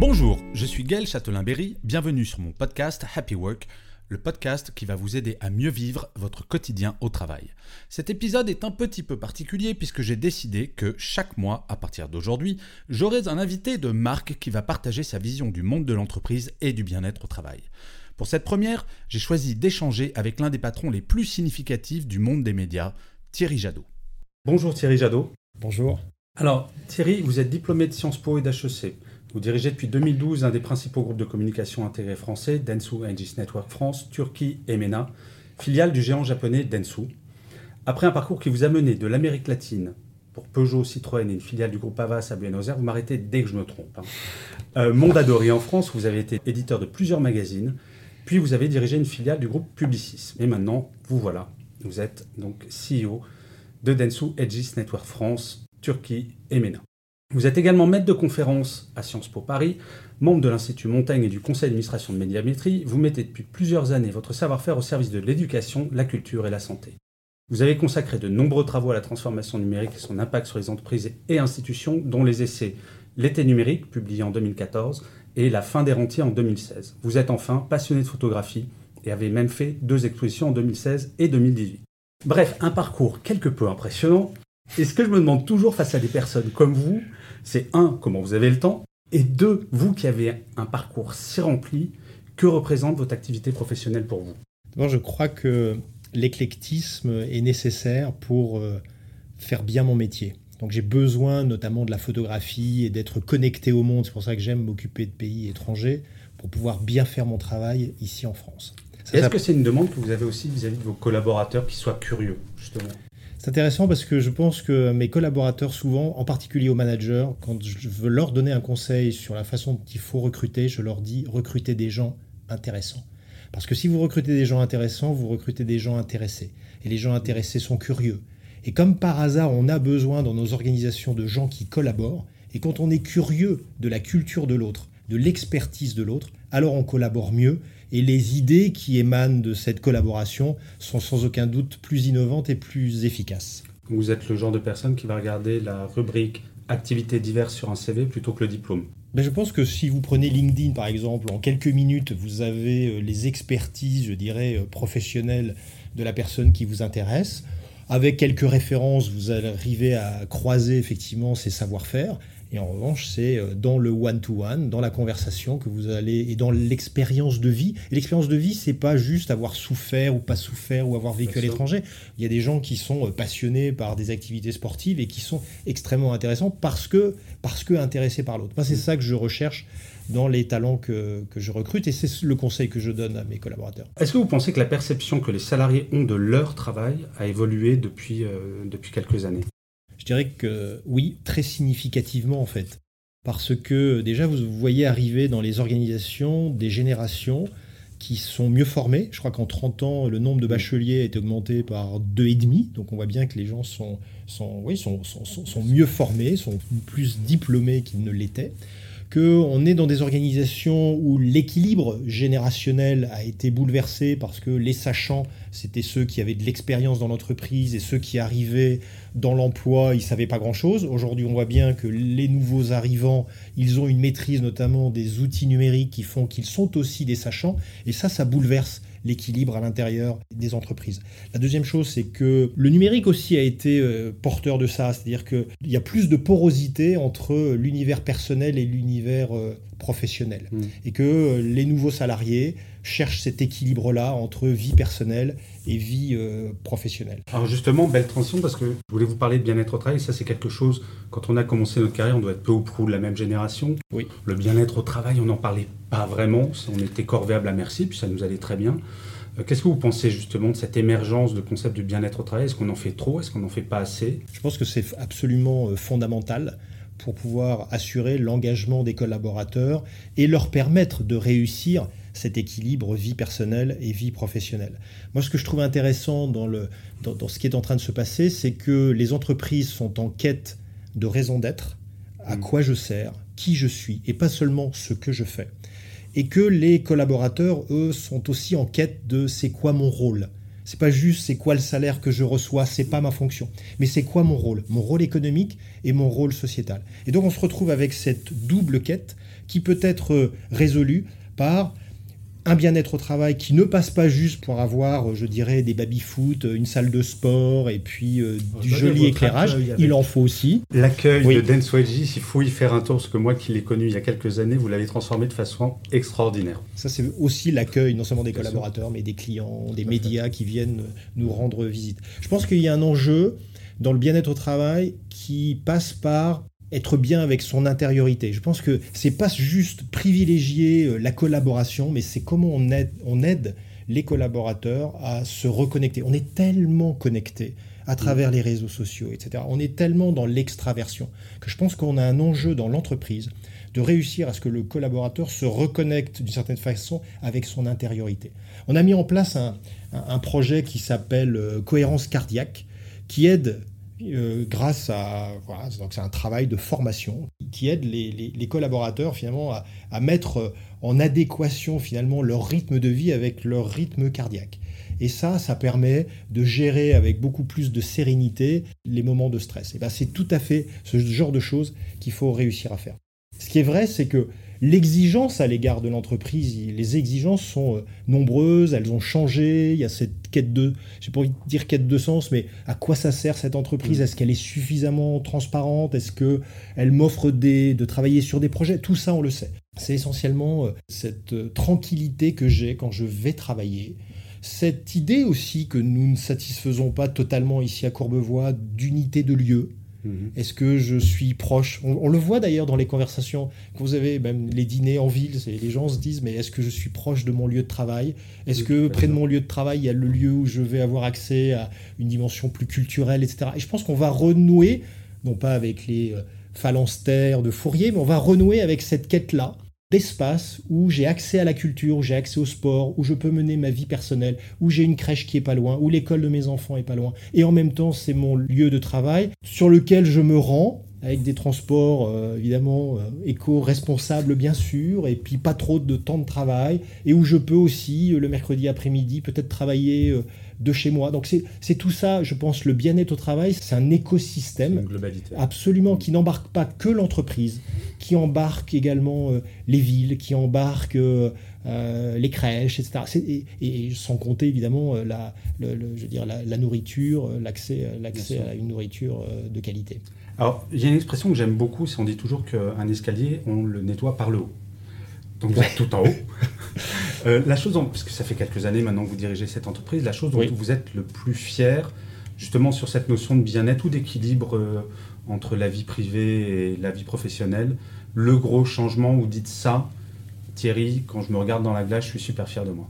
Bonjour, je suis Gaël Châtelain-Berry, bienvenue sur mon podcast Happy Work, le podcast qui va vous aider à mieux vivre votre quotidien au travail. Cet épisode est un petit peu particulier puisque j'ai décidé que chaque mois, à partir d'aujourd'hui, j'aurai un invité de marque qui va partager sa vision du monde de l'entreprise et du bien-être au travail. Pour cette première, j'ai choisi d'échanger avec l'un des patrons les plus significatifs du monde des médias, Thierry Jadot. Bonjour Thierry Jadot. Bonjour. Alors Thierry, vous êtes diplômé de Sciences Po et d'HEC. Vous dirigez depuis 2012 un des principaux groupes de communication intégrés français, Densu Aegis Network France, Turquie et MENA, filiale du géant japonais Densu. Après un parcours qui vous a mené de l'Amérique latine pour Peugeot, Citroën et une filiale du groupe Havas à Buenos Aires, vous m'arrêtez dès que je me trompe. hein. Euh, Mondadori en France, vous avez été éditeur de plusieurs magazines, puis vous avez dirigé une filiale du groupe Publicis. Et maintenant, vous voilà, vous êtes donc CEO de Densu Aegis Network France, Turquie et MENA. Vous êtes également maître de conférence à Sciences Po Paris, membre de l'Institut Montaigne et du conseil d'administration de Médiamétrie. Vous mettez depuis plusieurs années votre savoir-faire au service de l'éducation, la culture et la santé. Vous avez consacré de nombreux travaux à la transformation numérique et son impact sur les entreprises et institutions, dont les essais L'été numérique, publié en 2014, et La fin des rentiers en 2016. Vous êtes enfin passionné de photographie et avez même fait deux expositions en 2016 et 2018. Bref, un parcours quelque peu impressionnant. Et ce que je me demande toujours face à des personnes comme vous, c'est un, comment vous avez le temps, et deux, vous qui avez un parcours si rempli, que représente votre activité professionnelle pour vous? D'abord, je crois que l'éclectisme est nécessaire pour euh, faire bien mon métier. Donc j'ai besoin notamment de la photographie et d'être connecté au monde. C'est pour ça que j'aime m'occuper de pays étrangers pour pouvoir bien faire mon travail ici en France. Est-ce que c'est une demande que vous avez aussi vis-à-vis de vos collaborateurs qui soient curieux, justement? C'est intéressant parce que je pense que mes collaborateurs, souvent, en particulier aux managers, quand je veux leur donner un conseil sur la façon dont il faut recruter, je leur dis recrutez des gens intéressants. Parce que si vous recrutez des gens intéressants, vous recrutez des gens intéressés. Et les gens intéressés sont curieux. Et comme par hasard, on a besoin dans nos organisations de gens qui collaborent. Et quand on est curieux de la culture de l'autre, de l'expertise de l'autre, alors on collabore mieux. Et les idées qui émanent de cette collaboration sont sans aucun doute plus innovantes et plus efficaces. Vous êtes le genre de personne qui va regarder la rubrique activités diverses sur un CV plutôt que le diplôme. Ben, je pense que si vous prenez LinkedIn par exemple, en quelques minutes, vous avez euh, les expertises, je dirais, euh, professionnelles de la personne qui vous intéresse. Avec quelques références, vous allez arriver à croiser effectivement ses savoir-faire. Et en revanche, c'est euh, dans le one-to-one, dans la conversation que vous allez, et dans l'expérience de vie. L'expérience de vie, c'est pas juste avoir souffert ou pas souffert ou avoir vécu à l'étranger. Il y a des gens qui sont euh, passionnés par des activités sportives et qui sont extrêmement intéressants parce que, parce que intéressés par l'autre. Moi, c'est ça que je recherche dans les talents que, que je recrute et c'est le conseil que je donne à mes collaborateurs. Est-ce que vous pensez que la perception que les salariés ont de leur travail a évolué depuis, euh, depuis quelques années? Dirais que oui, très significativement en fait. Parce que déjà, vous voyez arriver dans les organisations des générations qui sont mieux formées. Je crois qu'en 30 ans, le nombre de bacheliers a été augmenté par 2,5. Donc on voit bien que les gens sont, sont, oui, sont, sont, sont- sont mieux formés, sont plus diplômés qu'ils ne l'étaient. Qu'on est dans des organisations où l'équilibre générationnel a été bouleversé parce que les sachants, c'était ceux qui avaient de l'expérience dans l'entreprise et ceux qui arrivaient dans l'emploi, ils savaient pas grand-chose. Aujourd'hui, on voit bien que les nouveaux arrivants, ils ont une maîtrise notamment des outils numériques qui font qu'ils sont aussi des sachants. Et ça, ça bouleverse l'équilibre à l'intérieur des entreprises. La deuxième chose, c'est que le numérique aussi a été euh, porteur de ça, c'est-à-dire qu'il y a plus de porosité entre l'univers personnel et l'univers euh, professionnel, Mm. et que euh, les nouveaux salariés cherchent cet équilibre-là entre vie personnelle et vie euh, professionnelle. Alors justement, belle transition parce que je voulais vous parler de bien-être au travail. Ça, c'est quelque chose, quand on a commencé notre carrière, on doit être peu ou prou de la même génération. Oui. Le bien-être au travail, on n'en parlait pas vraiment. On était corvéable à merci, puis ça nous allait très bien. Euh, qu'est-ce que vous pensez justement de cette émergence de concept du bien-être au travail? Est-ce qu'on en fait trop? Est-ce qu'on n'en fait pas assez? Je pense que c'est absolument euh, fondamental pour pouvoir assurer l'engagement des collaborateurs et leur permettre de réussir cet équilibre vie personnelle et vie professionnelle. Moi, ce que je trouve intéressant dans, le, dans, ce qui est en train de se passer, c'est que les entreprises sont en quête de raison d'être, à mm. quoi je sers, qui je suis, et pas seulement ce que je fais. Et que les collaborateurs, eux, sont aussi en quête de c'est quoi mon rôle c'est pas juste c'est quoi le salaire que je reçois, c'est pas ma fonction, mais c'est quoi mon rôle, mon rôle économique et mon rôle sociétal. Et donc on se retrouve avec cette double quête qui peut être résolue par un bien-être au travail qui ne passe pas juste pour avoir, je dirais, des baby-foot, une salle de sport et puis euh, du joli éclairage. Il en faut aussi. L'accueil de Dance Wedgie, il faut y faire un tour, parce que moi qui l'ai connu il y a quelques années, vous l'avez transformé de façon extraordinaire. Ça, c'est aussi l'accueil, non seulement des collaborateurs, mais des clients, des médias qui viennent nous rendre visite. Je pense qu'il y a un enjeu dans le bien-être au travail qui passe par être bien avec son intériorité. Je pense que c'est pas juste privilégier euh, la collaboration, mais c'est comment on aide, on aide les collaborateurs à se reconnecter. On est tellement connectés à travers les réseaux sociaux, etc. On est tellement dans l'extraversion que je pense qu'on a un enjeu dans l'entreprise de réussir à ce que le collaborateur se reconnecte d'une certaine façon avec son intériorité. On a mis en place un, un projet qui s'appelle euh, Cohérence cardiaque, qui aide euh, grâce à voilà, donc c'est un travail de formation qui aide les, collaborateurs finalement à, mettre en adéquation finalement leur rythme de vie avec leur rythme cardiaque. Et ça, ça permet de gérer avec beaucoup plus de sérénité les moments de stress. Et ben, c'est tout à fait ce genre de choses qu'il faut réussir à faire. Ce qui est vrai, c'est que L'exigence à l'égard de l'entreprise, les exigences sont euh, nombreuses, elles ont changé, il y a cette quête de, je pas dire quête de sens, mais à quoi ça sert cette entreprise? Mm. Est-ce qu'elle est suffisamment transparente? Est-ce qu'elle m'offre de travailler sur des projets? Tout ça, on le sait. C'est essentiellement euh, cette euh, tranquillité que j'ai quand je vais travailler. Cette idée aussi que nous ne satisfaisons pas totalement ici à Courbevoie d'unité de lieu, Mhm. Est-ce que je suis proche? On, le voit d'ailleurs dans les conversations que vous avez, même les dîners en ville, les gens se disent mais est-ce que je suis proche de mon lieu de travail? Est-ce que près de mon lieu de travail, il y a le lieu où je vais avoir accès à une dimension plus culturelle, etc. Et je pense qu'on va renouer, non pas avec les euh, phalanstères de Fourier, mais on va renouer avec cette quête-là d'espace où j'ai accès à la culture, où j'ai accès au sport, où je peux mener ma vie personnelle, où j'ai une crèche qui est pas loin, où l'école de mes enfants est pas loin. Et en même temps, c'est mon lieu de travail sur lequel je me rends avec des transports euh, évidemment euh, éco-responsables bien sûr, et puis pas trop de temps de travail, et où je peux aussi euh, le mercredi après-midi peut-être travailler de chez moi. Donc c'est tout ça, je pense, le bien-être au travail, c'est un écosystème absolument qui n'embarque pas que l'entreprise, qui embarque également euh, les villes, qui embarque euh, euh, les crèches, etc. Et, sans compter évidemment la, je veux dire, la, nourriture, l'accès à une nourriture de qualité. Alors, il y a une expression que j'aime beaucoup, c'est on dit toujours qu'un escalier, on le nettoie par le haut. Donc vous êtes tout en haut. Euh, la chose, puisque ça fait quelques années maintenant que vous dirigez cette entreprise, la chose dont vous êtes le plus fier, justement sur cette notion de bien-être ou d'équilibre euh, entre la vie privée et la vie professionnelle, le gros changement, vous dites ça, Thierry, quand je me regarde dans la glace, je suis super fier de moi.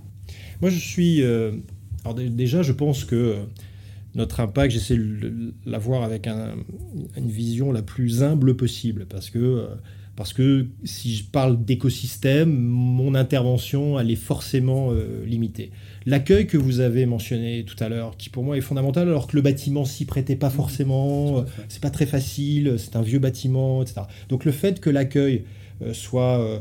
Moi, je suis... Euh, alors déjà, je pense que notre impact, j'essaie de l'avoir avec une vision la plus humble possible, parce que parce que si je parle d'écosystème, mon intervention, elle est forcément euh, limitée. L'accueil que vous avez mentionné tout à l'heure, qui pour moi est fondamental, alors que le bâtiment s'y prêtait pas forcément, c'est pas très facile, c'est un vieux bâtiment, etc. Donc le fait que l'accueil euh, soit euh,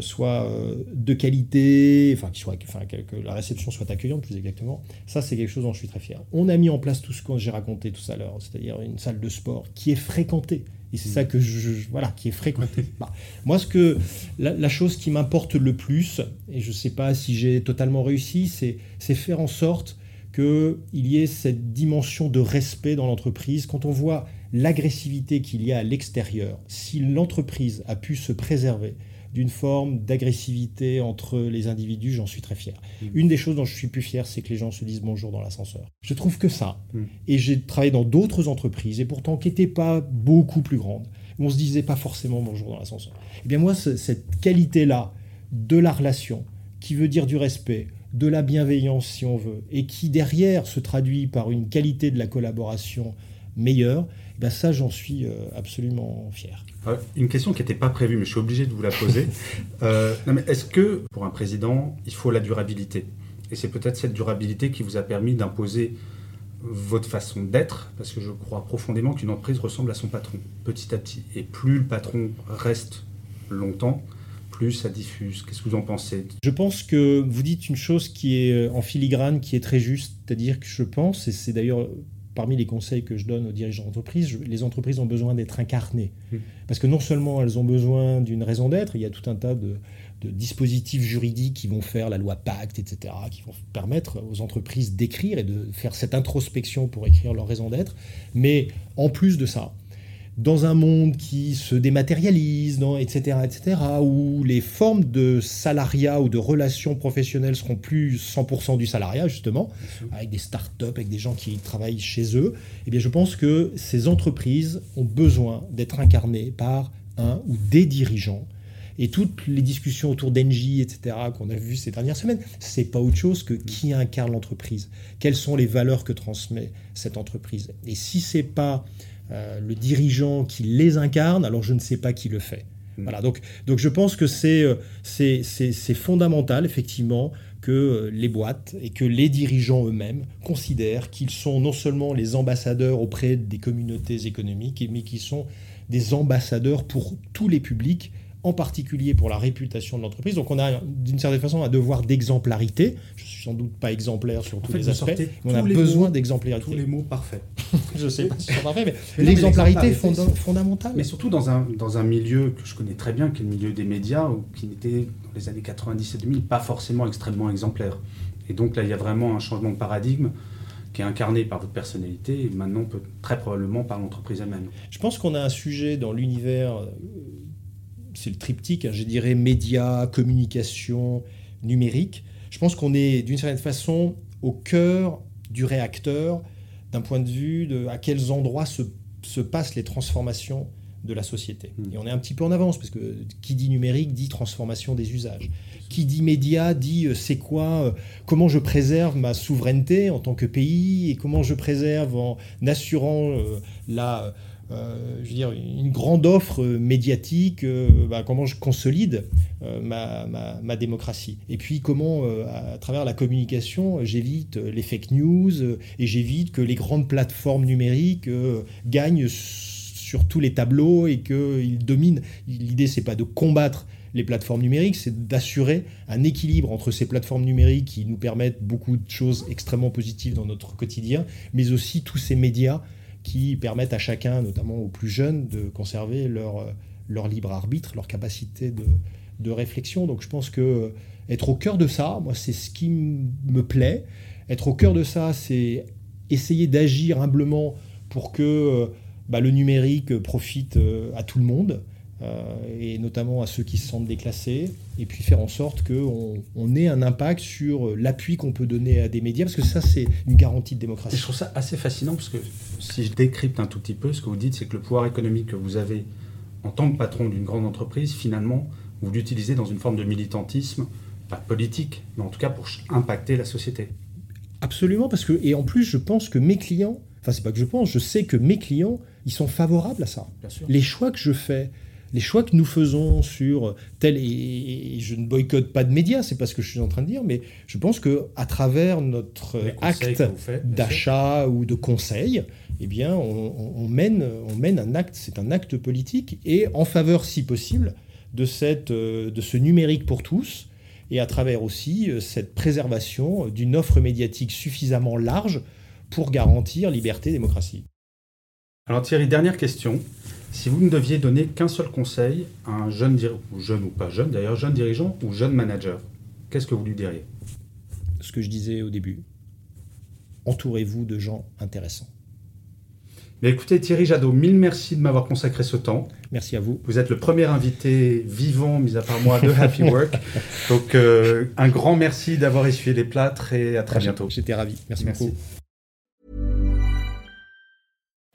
soit de qualité, enfin, soit, enfin, que la réception soit accueillante plus exactement, ça c'est quelque chose dont je suis très fier. On a mis en place tout ce que j'ai raconté tout à l'heure, c'est-à-dire une salle de sport qui est fréquentée. Et c'est ça que je, voilà, qui est fréquenté. Bah, moi, ce que la, chose qui m'importe le plus, et je ne sais pas si j'ai totalement réussi, c'est faire en sorte qu'il y ait cette dimension de respect dans l'entreprise. Quand on voit l'agressivité qu'il y a à l'extérieur, si l'entreprise a pu se préserver, d'une forme d'agressivité entre les individus, j'en suis très fier. Mm. Une des choses dont je suis plus fier, c'est que les gens se disent bonjour dans l'ascenseur. Je trouve que ça. Mm. Et j'ai travaillé dans d'autres entreprises, et pourtant qui n'étaient pas beaucoup plus grandes, où on se disait pas forcément bonjour dans l'ascenseur. Eh bien moi, cette qualité-là de la relation, qui veut dire du respect, de la bienveillance si on veut, et qui derrière se traduit par une qualité de la collaboration meilleure, ben ça j'en suis euh, absolument fier. Une question qui n'était pas prévue, mais je suis obligé de vous la poser. euh, Est-ce que pour un président, il faut la durabilité? Et c'est peut-être cette durabilité qui vous a permis d'imposer votre façon d'être, parce que je crois profondément qu'une entreprise ressemble à son patron, petit à petit. Et plus le patron reste longtemps, plus ça diffuse. Qu'est-ce que vous en pensez? Je pense que vous dites une chose qui est euh, en filigrane, qui est très juste, c'est-à-dire que je pense, et c'est d'ailleurs parmi les conseils que je donne aux dirigeants d'entreprise, les entreprises ont besoin d'être incarnées. Mmh. Parce que non seulement elles ont besoin d'une raison d'être, il y a tout un tas de, de, dispositifs juridiques qui vont faire la loi Pacte, etc., qui vont permettre aux entreprises d'écrire et de faire cette introspection pour écrire leur raison d'être. Mais en plus de ça, dans un monde qui se dématérialise, etc., etc., où les formes de salariat ou de relations professionnelles seront plus 100% du salariat, justement, avec des start-up, avec des gens qui travaillent chez eux, eh bien, je pense que ces entreprises ont besoin d'être incarnées par un ou des dirigeants. Et toutes les discussions autour d'Engie, etc., qu'on a vues ces dernières semaines, c'est pas autre chose que qui incarne l'entreprise, quelles sont les valeurs que transmet cette entreprise? Et si c'est pas euh, le dirigeant qui les incarne, alors je ne sais pas qui le fait. Mm. Voilà, donc, donc je pense que euh, c'est, c'est, fondamental, effectivement, que euh, les boîtes et que les dirigeants eux-mêmes considèrent qu'ils sont non seulement les ambassadeurs auprès des communautés économiques, mais qu'ils sont des ambassadeurs pour tous les publics en particulier pour la réputation de l'entreprise. Donc on a d'une certaine façon un devoir d'exemplarité. Je suis sans doute pas exemplaire sur tous les aspects, mais on a besoin d'exemplarité. Tous les mots parfaits. je sais pas si c'est parfait, mais, l'exemplarité est fondamentale. Mais surtout dans un, dans un milieu que je connais très bien, qui est le milieu des médias, ou qui n'était dans les années 90 et 2000 pas forcément extrêmement exemplaire. Et donc là, il y a vraiment un changement de paradigme qui est incarné par votre personnalité et maintenant peut, très probablement par l'entreprise elle-même. Je pense qu'on a un sujet dans l'univers c'est le triptyque, hein, je dirais médias, communication, numérique. Je pense qu'on est d'une certaine façon au cœur du réacteur d'un point de vue de à quels endroits se, se passent les transformations de la société. Hmm. Et on est un petit peu en avance, parce que qui dit numérique dit transformation des usages. Qui dit média dit euh, c'est quoi, euh, comment je préserve ma souveraineté en tant que pays, et comment je préserve en assurant euh, la je veux dire, une grande offre médiatique, euh, bah, comment je consolide euh, ma, démocratie. Et puis comment, à travers la communication, j'évite les fake news et j'évite que les grandes plateformes numériques gagnent sur tous les tableaux et qu'ils dominent. L'idée, c'est pas de combattre les plateformes numériques, c'est d'assurer un équilibre entre ces plateformes numériques qui nous permettent beaucoup de choses extrêmement positives dans notre quotidien, mais aussi tous ces médias qui permettent à chacun, notamment aux plus jeunes, de conserver leur, leur libre arbitre, leur capacité de, réflexion. Donc je pense que être au cœur de ça, moi, c'est ce qui me plaît. Être au cœur de ça, c'est essayer d'agir humblement pour que bah, le numérique profite euh, à tout le monde. Euh, et notamment à ceux qui se sentent déclassés, et puis faire en sorte qu'on on ait un impact sur l'appui qu'on peut donner à des médias, parce que ça, c'est une garantie de démocratie. je trouve ça assez fascinant, parce que si je décrypte un tout petit peu, ce que vous dites, c'est que le pouvoir économique que vous avez en tant que patron d'une grande entreprise, finalement, vous l'utilisez dans une forme de militantisme, pas politique, mais en tout cas pour impacter la société. Absolument, parce que, et en plus, je pense que mes clients, enfin, c'est pas que je pense, je sais que mes clients, ils sont favorables à ça. Les choix que je fais, les choix que nous faisons sur tel et, je ne boycotte pas de médias, c'est pas ce que je suis en train de dire, mais je pense que à travers notre acte d'achat ou de conseil, eh bien, on, mène, on mène un acte, c'est un acte politique et en faveur, si possible, de cette, de ce numérique pour tous et à travers aussi euh, cette préservation d'une offre médiatique suffisamment large pour garantir liberté et démocratie. Alors Thierry, dernière question. Si vous ne deviez donner qu'un seul conseil à un jeune, ou jeune ou pas jeune d'ailleurs, jeune dirigeant ou jeune manager, qu'est-ce que vous lui diriez? Ce que je disais au début. Entourez-vous de gens intéressants. Mais écoutez Thierry Jadot, mille merci de m'avoir consacré ce temps. Merci à vous. Vous êtes le premier invité vivant, mis à part moi, de Happy Work. Donc euh, un grand merci d'avoir essuyé les plâtres et à très bientôt. J'étais ravi. Merci, merci beaucoup.